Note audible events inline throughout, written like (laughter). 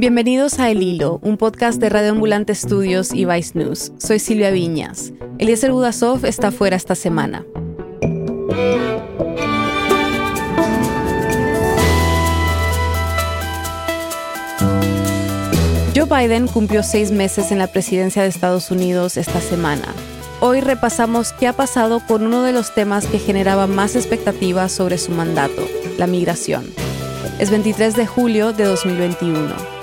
Bienvenidos a El Hilo, un podcast de Radio Ambulante Estudios y Vice News. Soy Silvia Viñas. Eliezer Budasov está fuera esta semana. Joe Biden cumplió seis meses en la presidencia de Estados Unidos esta semana. Hoy repasamos qué ha pasado con uno de los temas que generaba más expectativas sobre su mandato, la migración. Es 23 de julio de 2021.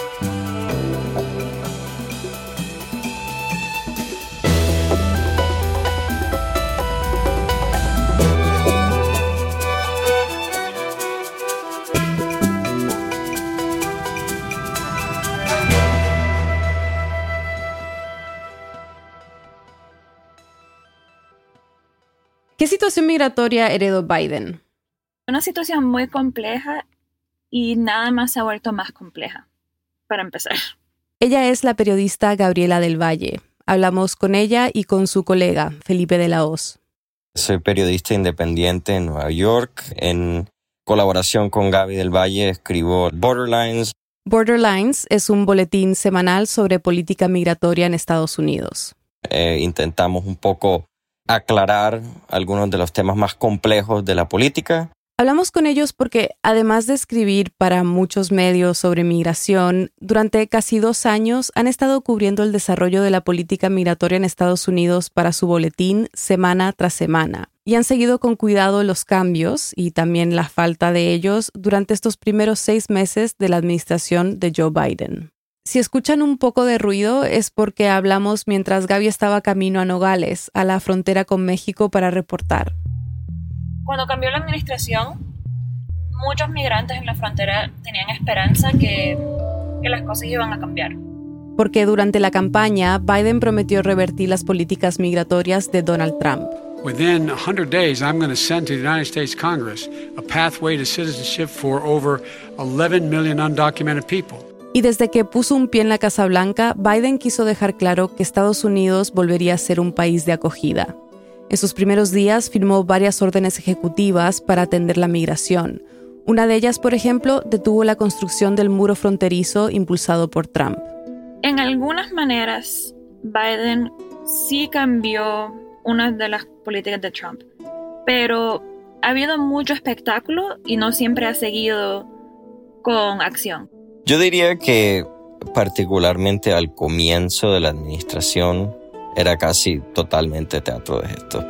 ¿Qué situación migratoria heredó Biden? Una situación muy compleja y nada más se ha vuelto más compleja, para empezar. Ella es la periodista Gabriela del Valle. Hablamos con ella y con su colega, Felipe de la Hoz. Soy periodista independiente en Nueva York. En colaboración con Gaby del Valle escribo Borderlines. Borderlines es un boletín semanal sobre política migratoria en Estados Unidos. Eh, intentamos un poco aclarar algunos de los temas más complejos de la política. Hablamos con ellos porque, además de escribir para muchos medios sobre migración, durante casi dos años han estado cubriendo el desarrollo de la política migratoria en Estados Unidos para su boletín semana tras semana y han seguido con cuidado los cambios y también la falta de ellos durante estos primeros seis meses de la administración de Joe Biden. Si escuchan un poco de ruido es porque hablamos mientras Gaby estaba camino a Nogales, a la frontera con México, para reportar. Cuando cambió la administración, muchos migrantes en la frontera tenían esperanza que, que las cosas iban a cambiar. Porque durante la campaña, Biden prometió revertir las políticas migratorias de Donald Trump. Within 100 days, I'm going to send to the United States Congress a pathway to citizenship for over 11 million undocumented people. Y desde que puso un pie en la Casa Blanca, Biden quiso dejar claro que Estados Unidos volvería a ser un país de acogida. En sus primeros días firmó varias órdenes ejecutivas para atender la migración. Una de ellas, por ejemplo, detuvo la construcción del muro fronterizo impulsado por Trump. En algunas maneras, Biden sí cambió una de las políticas de Trump, pero ha habido mucho espectáculo y no siempre ha seguido con acción. Yo diría que particularmente al comienzo de la administración era casi totalmente teatro de gesto.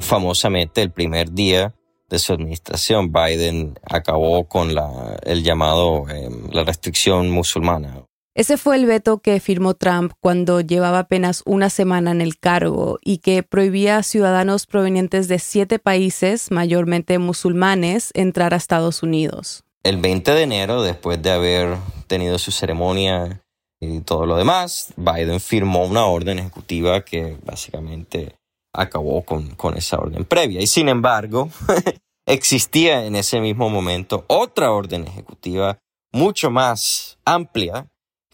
Famosamente el primer día de su administración, Biden acabó con la, el llamado, em, la restricción musulmana. Ese fue el veto que firmó Trump cuando llevaba apenas una semana en el cargo y que prohibía a ciudadanos provenientes de siete países, mayormente musulmanes, entrar a Estados Unidos el 20 de enero, después de haber tenido su ceremonia y todo lo demás, Biden firmó una orden ejecutiva que básicamente acabó con, con esa orden previa. Y sin embargo, (laughs) existía en ese mismo momento otra orden ejecutiva mucho más amplia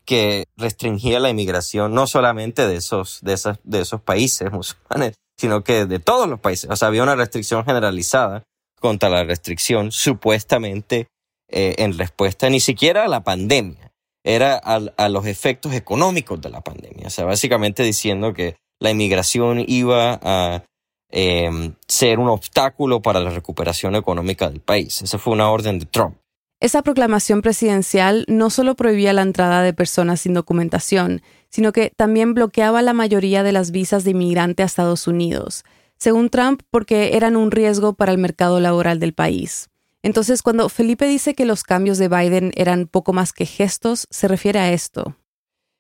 que restringía la inmigración no solamente de esos, de esas, de esos países musulmanes, sino que de todos los países. O sea, había una restricción generalizada contra la restricción supuestamente eh, en respuesta ni siquiera a la pandemia, era a, los efectos económicos de la pandemia. O sea, básicamente diciendo que la inmigración iba a em, ser un obstáculo para la recuperación económica del país. Esa fue una orden de Trump. Esa proclamación presidencial no solo prohibía la entrada de personas sin documentación, sino que también bloqueaba la mayoría de las visas de inmigrante a Estados Unidos, según Trump, porque eran un riesgo para el mercado laboral del país. Entonces, cuando Felipe dice que los cambios de Biden eran poco más que gestos, se refiere a esto.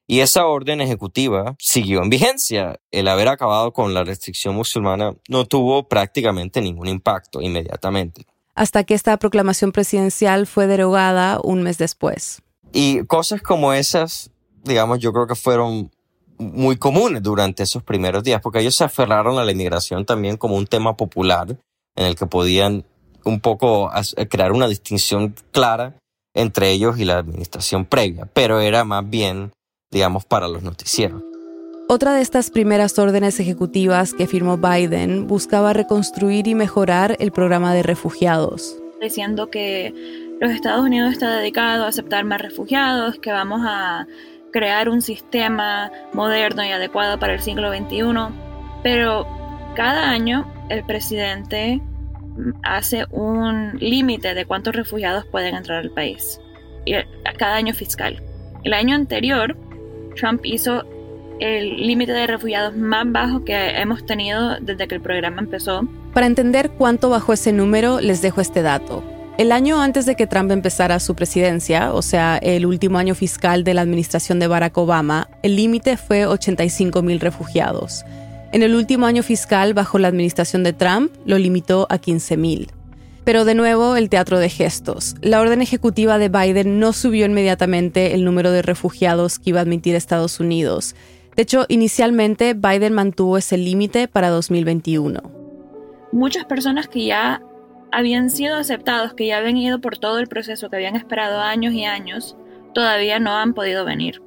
Y esa orden ejecutiva siguió en vigencia. El haber acabado con la restricción musulmana no tuvo prácticamente ningún impacto inmediatamente. Hasta que esta proclamación presidencial fue derogada un mes después. Y cosas como esas, digamos, yo creo que fueron muy comunes durante esos primeros días, porque ellos se aferraron a la inmigración también como un tema popular en el que podían un poco crear una distinción clara entre ellos y la administración previa, pero era más bien, digamos, para los noticieros. Otra de estas primeras órdenes ejecutivas que firmó Biden buscaba reconstruir y mejorar el programa de refugiados. Diciendo que los Estados Unidos está dedicado a aceptar más refugiados, que vamos a crear un sistema moderno y adecuado para el siglo XXI, pero cada año el presidente hace un límite de cuántos refugiados pueden entrar al país, a cada año fiscal. El año anterior, Trump hizo el límite de refugiados más bajo que hemos tenido desde que el programa empezó. Para entender cuánto bajó ese número, les dejo este dato. El año antes de que Trump empezara su presidencia, o sea, el último año fiscal de la administración de Barack Obama, el límite fue 85 mil refugiados. En el último año fiscal, bajo la administración de Trump, lo limitó a 15 mil. Pero de nuevo, el teatro de gestos. La orden ejecutiva de Biden no subió inmediatamente el número de refugiados que iba a admitir Estados Unidos. De hecho, inicialmente Biden mantuvo ese límite para 2021. Muchas personas que ya habían sido aceptados, que ya habían ido por todo el proceso, que habían esperado años y años, todavía no han podido venir.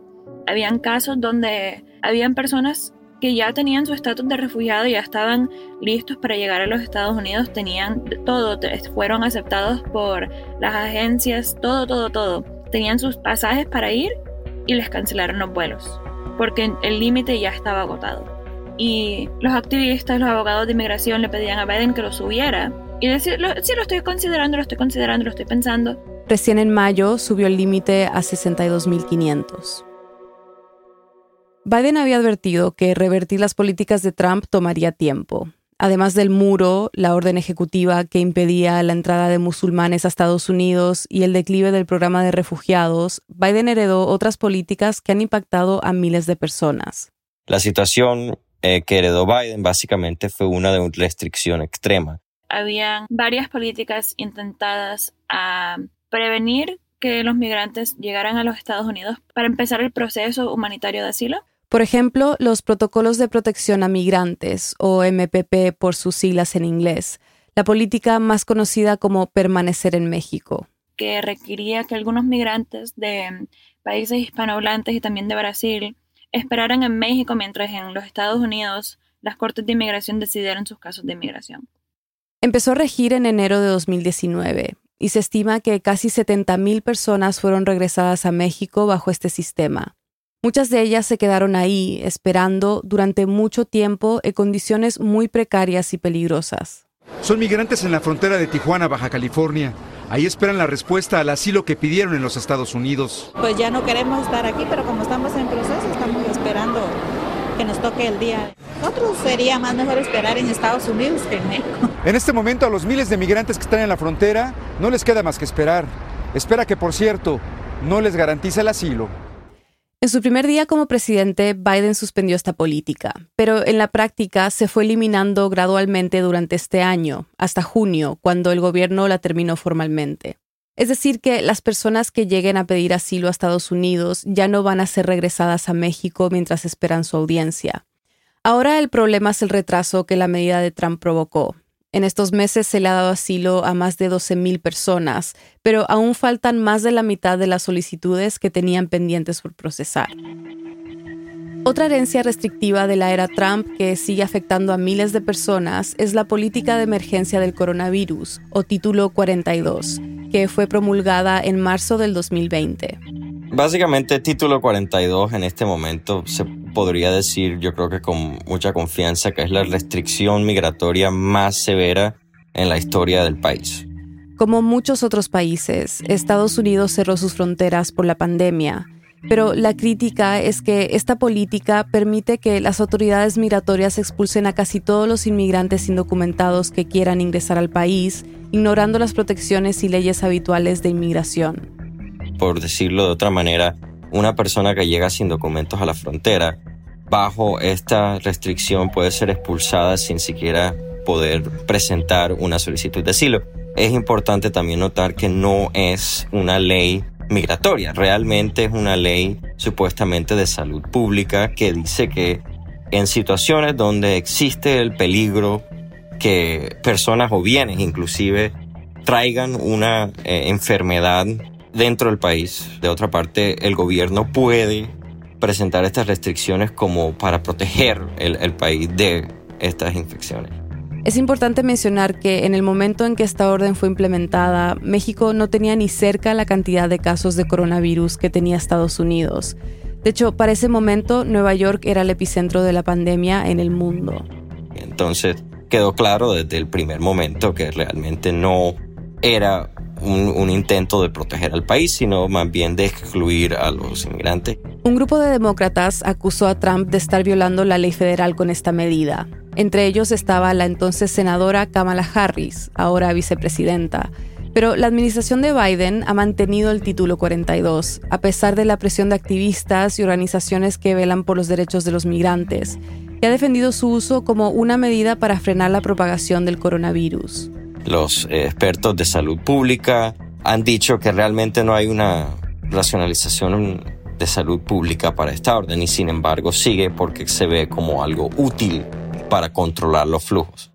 Habían casos donde habían personas que ya tenían su estatus de refugiado ya estaban listos para llegar a los Estados Unidos, tenían todo, fueron aceptados por las agencias, todo, todo, todo. Tenían sus pasajes para ir y les cancelaron los vuelos, porque el límite ya estaba agotado. Y los activistas, los abogados de inmigración le pedían a Biden que lo subiera y decir, sí, lo estoy considerando, lo estoy considerando, lo estoy pensando. Recién en mayo subió el límite a 62.500. Biden había advertido que revertir las políticas de Trump tomaría tiempo. Además del muro, la orden ejecutiva que impedía la entrada de musulmanes a Estados Unidos y el declive del programa de refugiados, Biden heredó otras políticas que han impactado a miles de personas. La situación eh, que heredó Biden básicamente fue una de restricción extrema habían varias políticas intentadas a prevenir que los migrantes llegaran a los Estados Unidos para empezar el proceso humanitario de asilo. Por ejemplo, los protocolos de protección a migrantes, o MPP por sus siglas en inglés, la política más conocida como permanecer en México. Que requería que algunos migrantes de países hispanohablantes y también de Brasil esperaran en México mientras en los Estados Unidos las cortes de inmigración decidieran sus casos de inmigración. Empezó a regir en enero de 2019 y se estima que casi 70.000 personas fueron regresadas a México bajo este sistema. Muchas de ellas se quedaron ahí, esperando durante mucho tiempo en condiciones muy precarias y peligrosas. Son migrantes en la frontera de Tijuana, Baja California. Ahí esperan la respuesta al asilo que pidieron en los Estados Unidos. Pues ya no queremos estar aquí, pero como estamos en proceso, estamos esperando que nos toque el día. Nosotros sería más mejor esperar en Estados Unidos que en México. En este momento a los miles de migrantes que están en la frontera no les queda más que esperar. Espera que, por cierto, no les garantiza el asilo. En su primer día como presidente, Biden suspendió esta política, pero en la práctica se fue eliminando gradualmente durante este año, hasta junio, cuando el gobierno la terminó formalmente. Es decir, que las personas que lleguen a pedir asilo a Estados Unidos ya no van a ser regresadas a México mientras esperan su audiencia. Ahora el problema es el retraso que la medida de Trump provocó. En estos meses se le ha dado asilo a más de 12.000 personas, pero aún faltan más de la mitad de las solicitudes que tenían pendientes por procesar. Otra herencia restrictiva de la era Trump que sigue afectando a miles de personas es la política de emergencia del coronavirus, o Título 42, que fue promulgada en marzo del 2020. Básicamente, Título 42 en este momento se podría decir, yo creo que con mucha confianza, que es la restricción migratoria más severa en la historia del país. Como muchos otros países, Estados Unidos cerró sus fronteras por la pandemia pero la crítica es que esta política permite que las autoridades migratorias expulsen a casi todos los inmigrantes indocumentados que quieran ingresar al país, ignorando las protecciones y leyes habituales de inmigración. Por decirlo de otra manera, una persona que llega sin documentos a la frontera, bajo esta restricción puede ser expulsada sin siquiera poder presentar una solicitud de asilo. Es importante también notar que no es una ley migratoria. Realmente es una ley supuestamente de salud pública que dice que en situaciones donde existe el peligro que personas o bienes inclusive traigan una eh, enfermedad dentro del país. De otra parte, el gobierno puede presentar estas restricciones como para proteger el país de estas infecciones. Es importante mencionar que en el momento en que esta orden fue implementada, México no tenía ni cerca la cantidad de casos de coronavirus que tenía Estados Unidos. De hecho, para ese momento, Nueva York era el epicentro de la pandemia en el mundo. Entonces, quedó claro desde el primer momento que realmente no era un, intento de proteger al país, sino más bien de excluir a los inmigrantes. Un grupo de demócratas acusó a Trump de estar violando la ley federal con esta medida. Entre ellos estaba la entonces senadora Kamala Harris, ahora vicepresidenta. Pero la administración de Biden ha mantenido el título 42, a pesar de la presión de activistas y organizaciones que velan por los derechos de los migrantes, y ha defendido su uso como una medida para frenar la propagación del coronavirus. Los eh, expertos de salud pública han dicho que realmente no hay una racionalización de salud pública para esta orden y sin embargo sigue porque se ve como algo útil para controlar los flujos.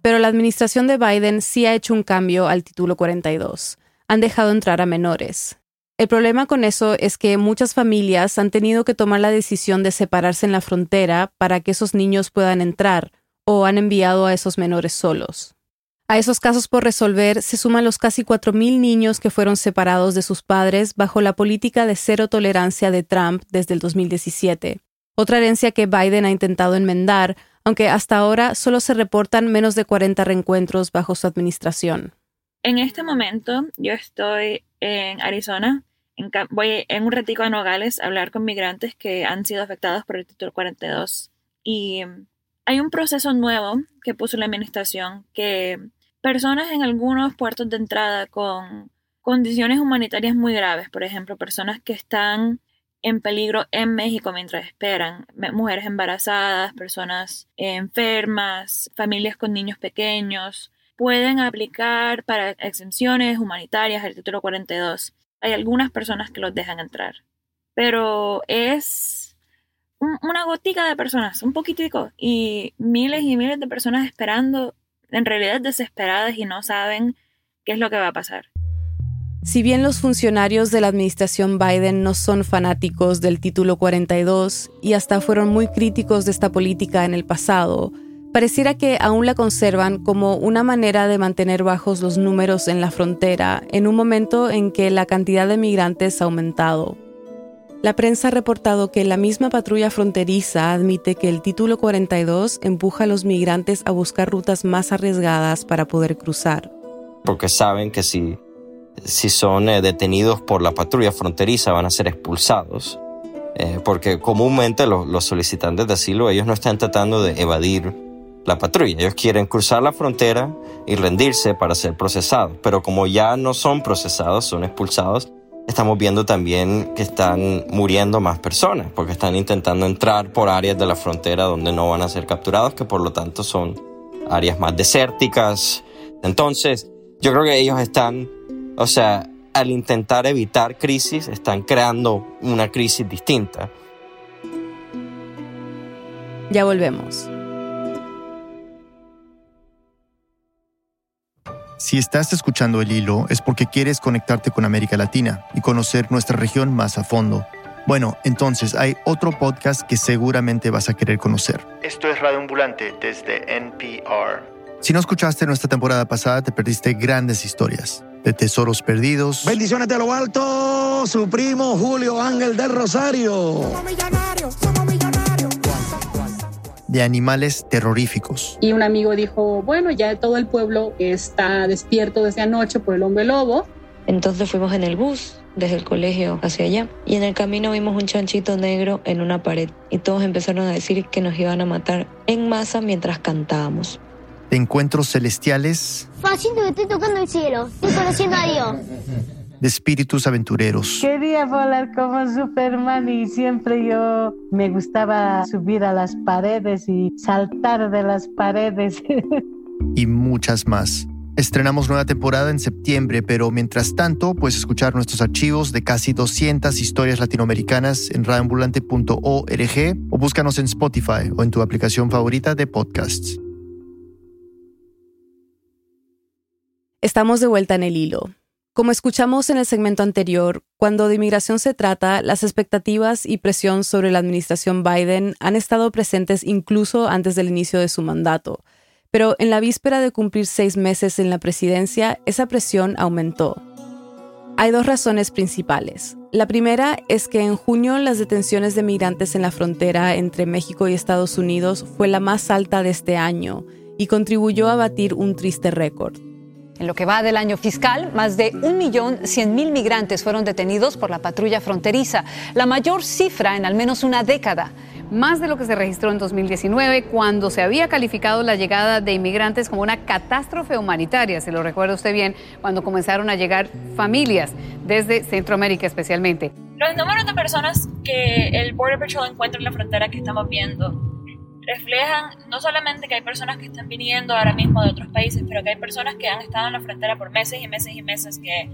Pero la administración de Biden sí ha hecho un cambio al título 42. Han dejado entrar a menores. El problema con eso es que muchas familias han tenido que tomar la decisión de separarse en la frontera para que esos niños puedan entrar o han enviado a esos menores solos. A esos casos por resolver se suman los casi 4.000 niños que fueron separados de sus padres bajo la política de cero tolerancia de Trump desde el 2017, otra herencia que Biden ha intentado enmendar, aunque hasta ahora solo se reportan menos de 40 reencuentros bajo su administración. En este momento yo estoy en Arizona, voy en un retico a Nogales a hablar con migrantes que han sido afectados por el título 42 y hay un proceso nuevo que puso la administración que personas en algunos puertos de entrada con condiciones humanitarias muy graves, por ejemplo, personas que están en peligro en México mientras esperan, mujeres embarazadas, personas enfermas, familias con niños pequeños, pueden aplicar para exenciones humanitarias del título 42. Hay algunas personas que los dejan entrar, pero es una gotica de personas, un poquitico, y miles y miles de personas esperando en realidad desesperadas y no saben qué es lo que va a pasar. Si bien los funcionarios de la administración Biden no son fanáticos del título 42 y hasta fueron muy críticos de esta política en el pasado, pareciera que aún la conservan como una manera de mantener bajos los números en la frontera en un momento en que la cantidad de migrantes ha aumentado. La prensa ha reportado que la misma patrulla fronteriza admite que el título 42 empuja a los migrantes a buscar rutas más arriesgadas para poder cruzar. Porque saben que si, si son eh, detenidos por la patrulla fronteriza van a ser expulsados. Eh, porque comúnmente los, los solicitantes de asilo ellos no están tratando de evadir la patrulla. Ellos quieren cruzar la frontera y rendirse para ser procesados. Pero como ya no son procesados, son expulsados, Estamos viendo también que están muriendo más personas porque están intentando entrar por áreas de la frontera donde no van a ser capturados, que por lo tanto son áreas más desérticas. Entonces, yo creo que ellos están, o sea, al intentar evitar crisis, están creando una crisis distinta. Ya volvemos. Si estás escuchando el hilo es porque quieres conectarte con América Latina y conocer nuestra región más a fondo. Bueno, entonces hay otro podcast que seguramente vas a querer conocer. Esto es Radio Ambulante desde NPR. Si no escuchaste nuestra temporada pasada, te perdiste grandes historias de tesoros perdidos. Bendiciones de lo alto, su primo Julio Ángel del Rosario. Somos millonarios, somos de animales terroríficos. Y un amigo dijo, bueno, ya todo el pueblo está despierto desde anoche por el hombre lobo. Entonces fuimos en el bus desde el colegio hacia allá y en el camino vimos un chanchito negro en una pared y todos empezaron a decir que nos iban a matar en masa mientras cantábamos. De encuentros celestiales. Fácil que estoy tocando el cielo, estoy conociendo a Dios de espíritus aventureros. Quería volar como Superman y siempre yo me gustaba subir a las paredes y saltar de las paredes. (laughs) y muchas más. Estrenamos nueva temporada en septiembre, pero mientras tanto puedes escuchar nuestros archivos de casi 200 historias latinoamericanas en radioambulante.org o búscanos en Spotify o en tu aplicación favorita de podcasts. Estamos de vuelta en el hilo. Como escuchamos en el segmento anterior, cuando de inmigración se trata, las expectativas y presión sobre la administración Biden han estado presentes incluso antes del inicio de su mandato. Pero en la víspera de cumplir seis meses en la presidencia, esa presión aumentó. Hay dos razones principales. La primera es que en junio las detenciones de migrantes en la frontera entre México y Estados Unidos fue la más alta de este año y contribuyó a batir un triste récord. En lo que va del año fiscal, más de 1.100.000 migrantes fueron detenidos por la patrulla fronteriza, la mayor cifra en al menos una década más de lo que se registró en 2019, cuando se había calificado la llegada de inmigrantes como una catástrofe humanitaria, se lo recuerda usted bien, cuando comenzaron a llegar familias desde Centroamérica especialmente. Los números de personas que el Border Patrol encuentra en la frontera que estamos viendo reflejan no solamente que hay personas que están viniendo ahora mismo de otros países, pero que hay personas que han estado en la frontera por meses y meses y meses que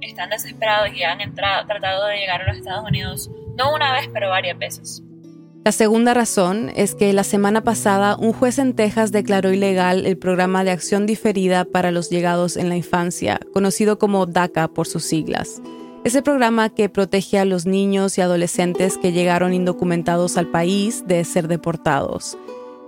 están desesperados y han entrado, tratado de llegar a los Estados Unidos, no una vez, pero varias veces. La segunda razón es que la semana pasada un juez en Texas declaró ilegal el programa de acción diferida para los llegados en la infancia, conocido como DACA por sus siglas. Es el programa que protege a los niños y adolescentes que llegaron indocumentados al país de ser deportados.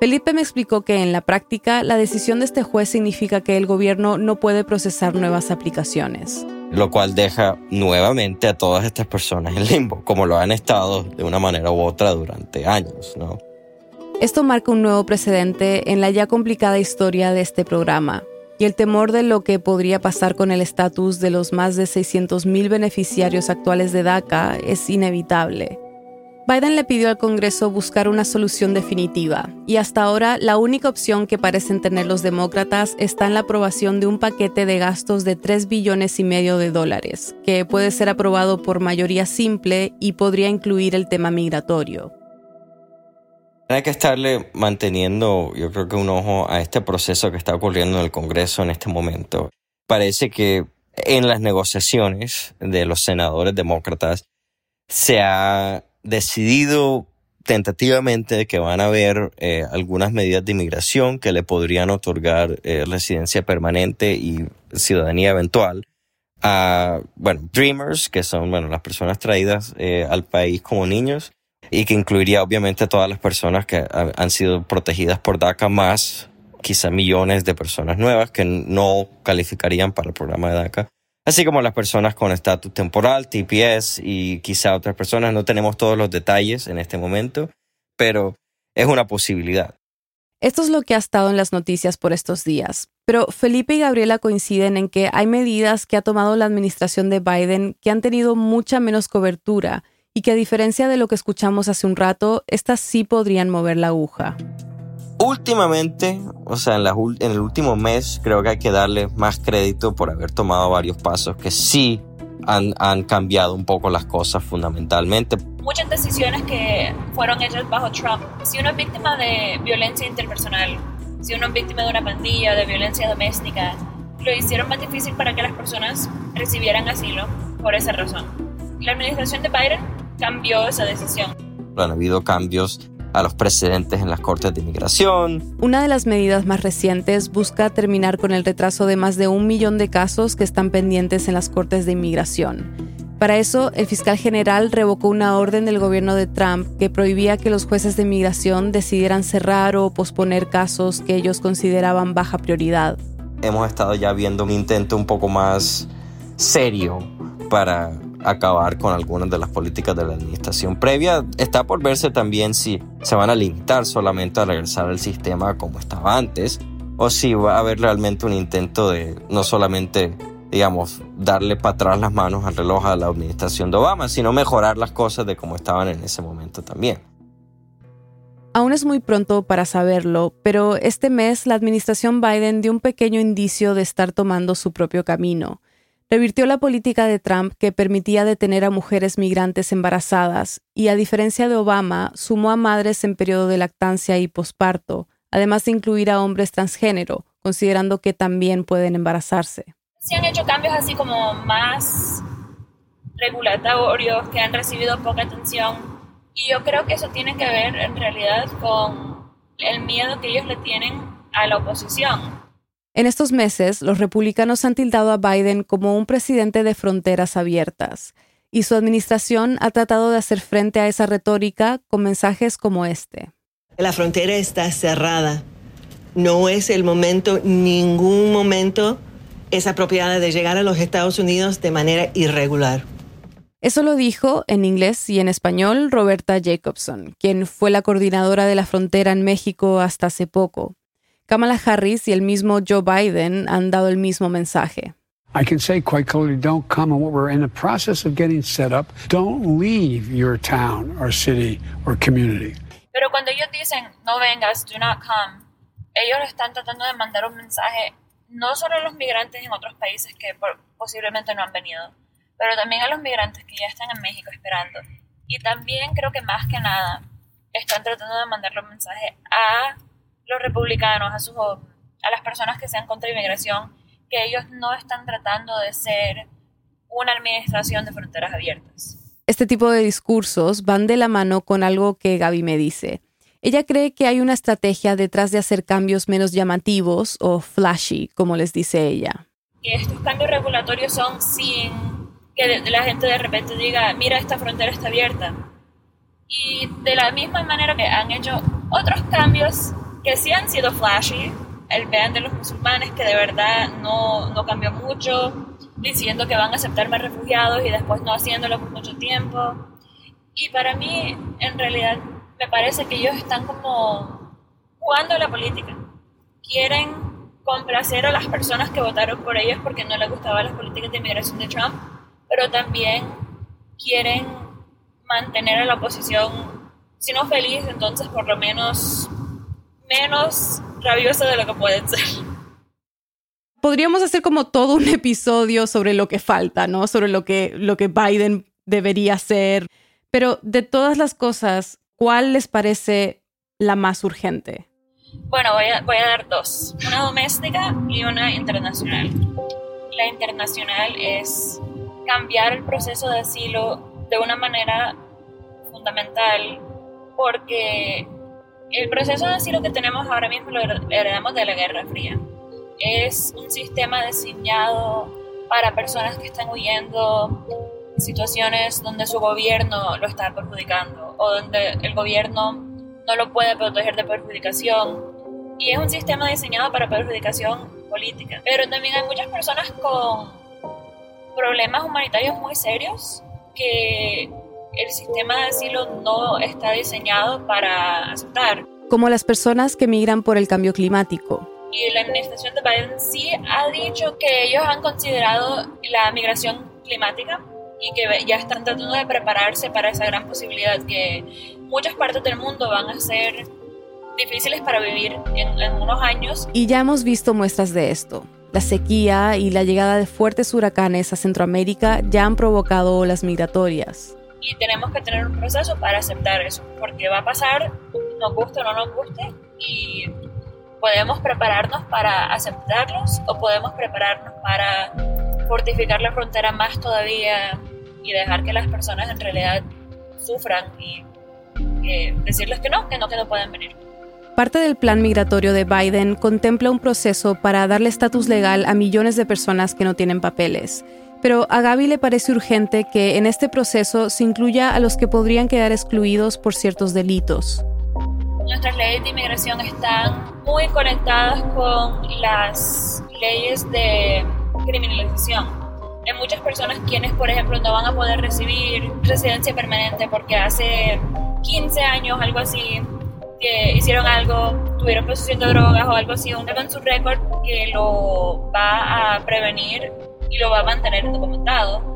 Felipe me explicó que en la práctica la decisión de este juez significa que el gobierno no puede procesar nuevas aplicaciones lo cual deja nuevamente a todas estas personas en limbo, como lo han estado de una manera u otra durante años, ¿no? Esto marca un nuevo precedente en la ya complicada historia de este programa, y el temor de lo que podría pasar con el estatus de los más de 600.000 beneficiarios actuales de DACA es inevitable. Biden le pidió al Congreso buscar una solución definitiva, y hasta ahora la única opción que parecen tener los demócratas está en la aprobación de un paquete de gastos de 3 billones y medio de dólares, que puede ser aprobado por mayoría simple y podría incluir el tema migratorio. Hay que estarle manteniendo, yo creo que un ojo a este proceso que está ocurriendo en el Congreso en este momento. Parece que en las negociaciones de los senadores demócratas se ha decidido tentativamente que van a haber eh, algunas medidas de inmigración que le podrían otorgar eh, residencia permanente y ciudadanía eventual a, bueno, Dreamers, que son, bueno, las personas traídas eh, al país como niños y que incluiría obviamente a todas las personas que han sido protegidas por DACA más quizá millones de personas nuevas que no calificarían para el programa de DACA así como las personas con estatus temporal, TPS y quizá otras personas. No tenemos todos los detalles en este momento, pero es una posibilidad. Esto es lo que ha estado en las noticias por estos días. Pero Felipe y Gabriela coinciden en que hay medidas que ha tomado la administración de Biden que han tenido mucha menos cobertura y que a diferencia de lo que escuchamos hace un rato, estas sí podrían mover la aguja. Últimamente, o sea, en, en, el último mes, creo que hay que darle más crédito por haber tomado varios pasos que sí han, han cambiado un poco las cosas fundamentalmente. Muchas decisiones que fueron hechas bajo Trump. Si uno es víctima de violencia interpersonal, si uno es víctima de una pandilla, de violencia doméstica, lo hicieron más difícil para que las personas recibieran asilo por esa razón. La administración de Biden cambió esa decisión. Han habido cambios a los precedentes en las Cortes de Inmigración. Una de las medidas más recientes busca terminar con el retraso de más de un millón de casos que están pendientes en las Cortes de Inmigración. Para eso, el fiscal general revocó una orden del gobierno de Trump que prohibía que los jueces de inmigración decidieran cerrar o posponer casos que ellos consideraban baja prioridad. Hemos estado ya viendo un intento un poco más serio para acabar con algunas de las políticas de la administración previa. Está por verse también si se van a limitar solamente a regresar al sistema como estaba antes o si va a haber realmente un intento de no solamente, digamos, darle para atrás las manos al reloj a la administración de Obama, sino mejorar las cosas de como estaban en ese momento también. Aún es muy pronto para saberlo, pero este mes la administración Biden dio un pequeño indicio de estar tomando su propio camino revirtió la política de Trump que permitía detener a mujeres migrantes embarazadas y, a diferencia de Obama, sumó a madres en periodo de lactancia y posparto, además de incluir a hombres transgénero, considerando que también pueden embarazarse. Se han hecho cambios así como más regulatorios que han recibido poca atención y yo creo que eso tiene que ver en realidad con el miedo que ellos le tienen a la oposición en estos meses, los republicanos han tildado a Biden como un presidente de fronteras abiertas, y su administración ha tratado de hacer frente a esa retórica con mensajes como este. La frontera está cerrada no es el momento, ningún momento es apropiada de llegar a los Estados Unidos de manera irregular. Eso lo dijo en inglés y en español Roberta Jacobson, quien fue la coordinadora de la frontera en México hasta hace poco. Kamala Harris y el mismo Joe Biden han dado el mismo mensaje. I can say quite clearly, don't come. And what we're in the process of getting set up, don't leave your town or city or community. Pero cuando ellos dicen, no vengas, do not come, ellos están tratando de mandar un mensaje no solo a los migrantes en otros países que posiblemente no han venido, pero también a los migrantes que ya están en México esperando. Y también creo que más que nada están tratando de mandar un mensaje a los republicanos, a, sus, a las personas que sean contra inmigración, que ellos no están tratando de ser una administración de fronteras abiertas. Este tipo de discursos van de la mano con algo que Gaby me dice. Ella cree que hay una estrategia detrás de hacer cambios menos llamativos o flashy, como les dice ella. Y estos cambios regulatorios son sin que la gente de repente diga, mira, esta frontera está abierta. Y de la misma manera que han hecho otros cambios que sí han sido flashy, el vean de los musulmanes que de verdad no, no cambió mucho, diciendo que van a aceptar más refugiados y después no haciéndolo por mucho tiempo. Y para mí, en realidad, me parece que ellos están como jugando la política. Quieren complacer a las personas que votaron por ellos porque no les gustaban las políticas de inmigración de Trump, pero también quieren mantener a la oposición, si no feliz, entonces por lo menos menos rabiosa de lo que pueden ser. Podríamos hacer como todo un episodio sobre lo que falta, ¿no? Sobre lo que, lo que Biden debería hacer. Pero de todas las cosas, ¿cuál les parece la más urgente? Bueno, voy a, voy a dar dos, una doméstica y una internacional. La internacional es cambiar el proceso de asilo de una manera fundamental porque el proceso de asilo que tenemos ahora mismo lo heredamos de la Guerra Fría. Es un sistema diseñado para personas que están huyendo situaciones donde su gobierno lo está perjudicando o donde el gobierno no lo puede proteger de perjudicación. Y es un sistema diseñado para perjudicación política. Pero también hay muchas personas con problemas humanitarios muy serios que el sistema de asilo no está diseñado para aceptar. Como las personas que migran por el cambio climático. Y la administración de Biden sí ha dicho que ellos han considerado la migración climática y que ya están tratando de prepararse para esa gran posibilidad que muchas partes del mundo van a ser difíciles para vivir en, en unos años. Y ya hemos visto muestras de esto. La sequía y la llegada de fuertes huracanes a Centroamérica ya han provocado olas migratorias y tenemos que tener un proceso para aceptar eso, porque va a pasar, nos guste o no nos guste, y podemos prepararnos para aceptarlos o podemos prepararnos para fortificar la frontera más todavía y dejar que las personas en realidad sufran y decirles que no, que no, que no pueden venir. Parte del plan migratorio de Biden contempla un proceso para darle estatus legal a millones de personas que no tienen papeles pero a Gaby le parece urgente que en este proceso se incluya a los que podrían quedar excluidos por ciertos delitos. Nuestras leyes de inmigración están muy conectadas con las leyes de criminalización. Hay muchas personas quienes, por ejemplo, no van a poder recibir residencia permanente porque hace 15 años, algo así, que hicieron algo, tuvieron posesión de drogas o algo así, un su récord que lo va a prevenir y lo va a mantener documentado.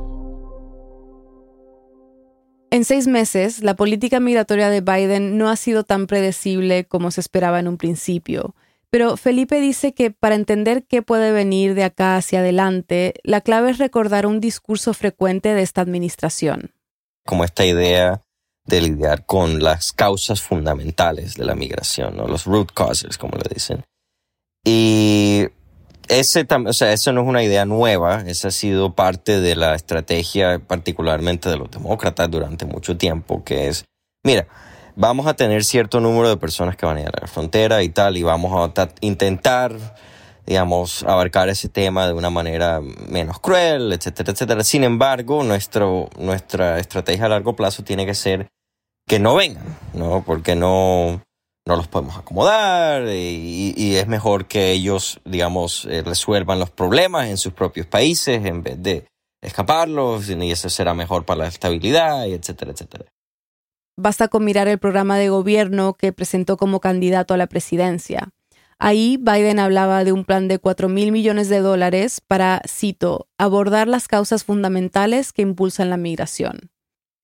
En seis meses, la política migratoria de Biden no ha sido tan predecible como se esperaba en un principio. Pero Felipe dice que para entender qué puede venir de acá hacia adelante, la clave es recordar un discurso frecuente de esta administración. Como esta idea de lidiar con las causas fundamentales de la migración, los root causes, como le dicen. Y ese, o sea, eso no es una idea nueva, esa ha sido parte de la estrategia particularmente de los demócratas durante mucho tiempo, que es, mira, vamos a tener cierto número de personas que van a ir a la frontera y tal, y vamos a intentar, digamos, abarcar ese tema de una manera menos cruel, etcétera, etcétera. Sin embargo, nuestro, nuestra estrategia a largo plazo tiene que ser que no vengan, ¿no? Porque no, no los podemos acomodar y, es mejor que ellos, digamos, eh, resuelvan los problemas en sus propios países en vez de escaparlos y eso será mejor para la estabilidad, etcétera, etcétera. Basta con mirar el programa de gobierno que presentó como candidato a la presidencia. Ahí Biden hablaba de un plan de 4 mil millones de dólares para, cito, abordar las causas fundamentales que impulsan la migración.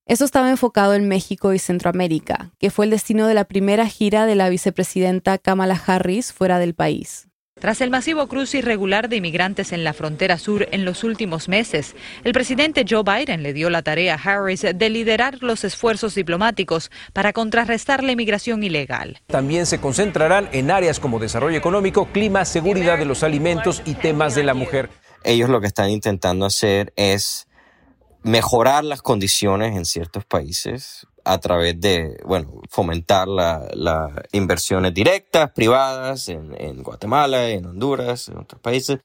Eso estaba enfocado en México y Centroamérica, que fue el destino de la primera gira de la vicepresidenta Kamala Harris fuera del país. Tras el masivo cruce irregular de inmigrantes en la frontera sur en los últimos meses, el presidente Joe Biden le dio la tarea a Harris de liderar los esfuerzos diplomáticos para contrarrestar la inmigración ilegal. También se concentrarán en áreas como desarrollo económico, clima, seguridad de los alimentos y temas de la mujer. Ellos lo que están intentando hacer es mejorar las condiciones en ciertos países a través de, bueno, fomentar las la inversiones directas, privadas, en, Guatemala, en Honduras, en otros países,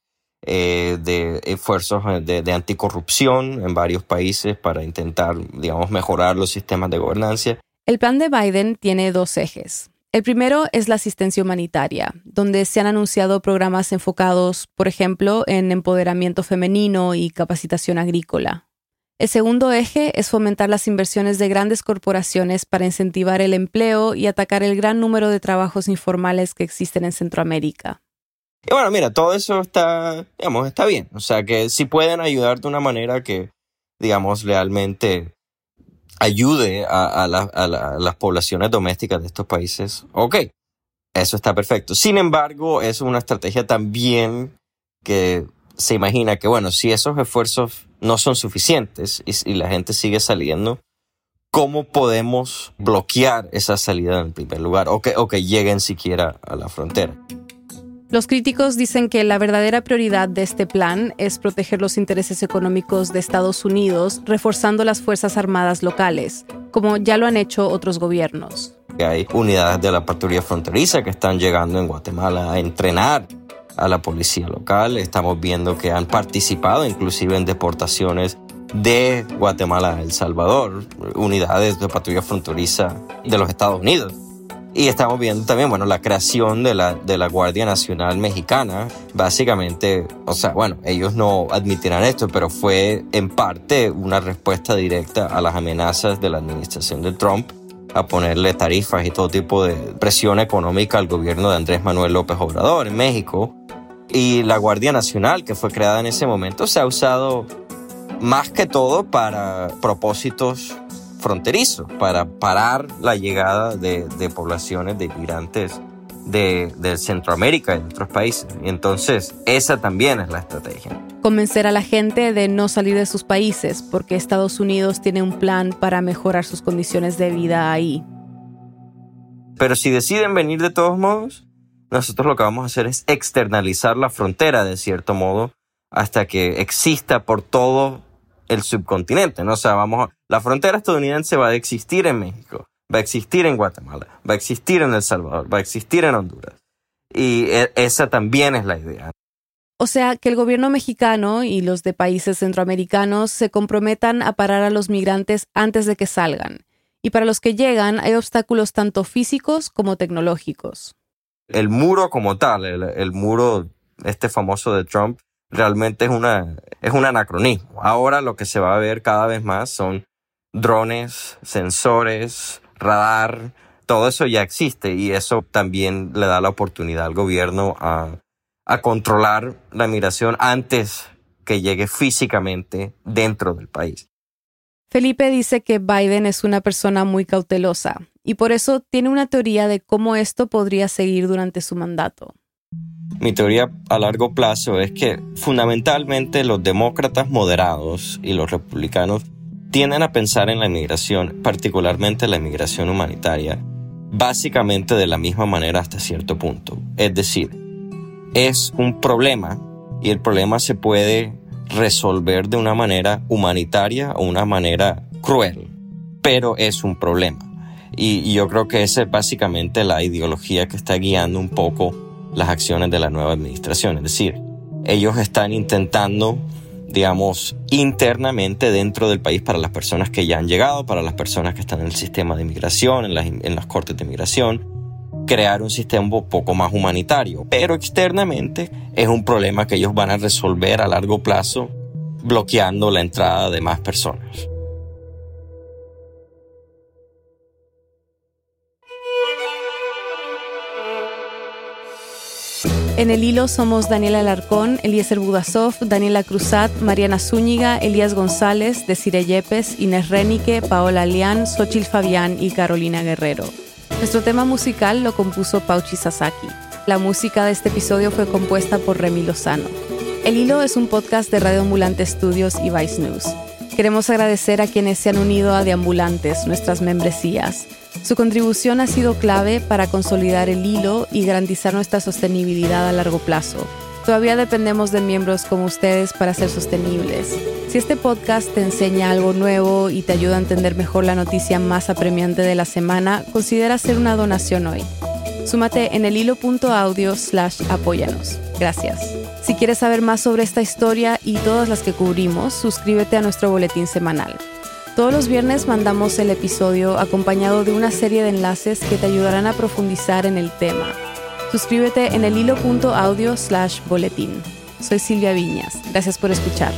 eh, de esfuerzos de, de, anticorrupción en varios países para intentar, digamos, mejorar los sistemas de gobernanza. El plan de Biden tiene dos ejes. El primero es la asistencia humanitaria, donde se han anunciado programas enfocados, por ejemplo, en empoderamiento femenino y capacitación agrícola. El segundo eje es fomentar las inversiones de grandes corporaciones para incentivar el empleo y atacar el gran número de trabajos informales que existen en Centroamérica. Y bueno, mira, todo eso está, digamos, está bien. O sea, que si pueden ayudar de una manera que, digamos, realmente ayude a, las poblaciones domésticas de estos países, ok, eso está perfecto. Sin embargo, es una estrategia también que se imagina que, bueno, si esos esfuerzos no son suficientes y, la gente sigue saliendo, ¿cómo podemos bloquear esa salida en primer lugar o que, o que lleguen siquiera a la frontera? Los críticos dicen que la verdadera prioridad de este plan es proteger los intereses económicos de Estados Unidos, reforzando las Fuerzas Armadas locales, como ya lo han hecho otros gobiernos. Hay unidades de la patrulla fronteriza que están llegando en Guatemala a entrenar a la policía local. Estamos viendo que han participado inclusive en deportaciones de Guatemala a El Salvador, unidades de patrulla fronteriza de los Estados Unidos. Y estamos viendo también, bueno, la creación de la, de la Guardia Nacional Mexicana. Básicamente, o sea, bueno, ellos no admitirán esto, pero fue en parte una respuesta directa a las amenazas de la administración de Trump a ponerle tarifas y todo tipo de presión económica al gobierno de Andrés Manuel López Obrador en México y la Guardia Nacional, que fue creada en ese momento, se ha usado más que todo para propósitos fronterizos, para parar la llegada de, poblaciones de inmigrantes de, de, Centroamérica y de otros países. Y entonces, esa también es la estrategia. Convencer a la gente de no salir de sus países, porque Estados Unidos tiene un plan para mejorar sus condiciones de vida ahí. Pero si deciden venir de todos modos, nosotros lo que vamos a hacer es externalizar la frontera de cierto modo hasta que exista por todo el subcontinente, ¿no? O vamos, la frontera estadounidense va a existir en México, va a existir en Guatemala, va a existir en El Salvador, va a existir en Honduras. Y e, esa también es la idea. O sea, que el gobierno mexicano y los de países centroamericanos se comprometan a parar a los migrantes antes de que salgan. Y para los que llegan hay obstáculos tanto físicos como tecnológicos el muro como tal, el, muro este famoso de Trump, realmente es una es un anacronismo. Ahora lo que se va a ver cada vez más son drones, sensores, radar, todo eso ya existe y eso también le da la oportunidad al gobierno a, a controlar la migración antes que llegue físicamente dentro del país. Felipe dice que Biden es una persona muy cautelosa y por eso tiene una teoría de cómo esto podría seguir durante su mandato. Mi teoría a largo plazo es que fundamentalmente los demócratas moderados y los republicanos tienden a pensar en la inmigración, particularmente la inmigración humanitaria, básicamente de la misma manera hasta cierto punto. Es decir, es un problema y el problema se puede resolver de una manera humanitaria o una manera cruel, pero es un problema. Y, yo creo que esa es básicamente la ideología que está guiando un poco las acciones de la nueva administración. Es decir, ellos están intentando, digamos, internamente dentro del país para las personas que ya han llegado, para las personas que están en el sistema de inmigración, en las, en las cortes de inmigración, crear un sistema un poco más humanitario. Pero externamente es un problema que ellos van a resolver a largo plazo bloqueando la entrada de más personas. En el hilo somos Daniela Alarcón, Eliezer Budasov, Daniela Cruzat, Mariana Zúñiga, Elías González, Desire Yepes, Inés Renique, Paola Lián, Xochil Fabián y Carolina Guerrero. Nuestro tema musical lo compuso Pauchi Sasaki. La música de este episodio fue compuesta por Remy Lozano. El Hilo es un podcast de Radio Ambulante Studios y Vice News. Queremos agradecer a quienes se han unido a Deambulantes, nuestras membresías. Su contribución ha sido clave para consolidar el hilo y garantizar nuestra sostenibilidad a largo plazo. Todavía dependemos de miembros como ustedes para ser sostenibles. Si este podcast te enseña algo nuevo y te ayuda a entender mejor la noticia más apremiante de la semana, considera hacer una donación hoy. Súmate en el hilo.audio slash apóyanos. Gracias. Si quieres saber más sobre esta historia y todas las que cubrimos, suscríbete a nuestro boletín semanal. Todos los viernes mandamos el episodio acompañado de una serie de enlaces que te ayudarán a profundizar en el tema. Suscríbete en el hilo.audio slash boletín. Soy Silvia Viñas. Gracias por escuchar.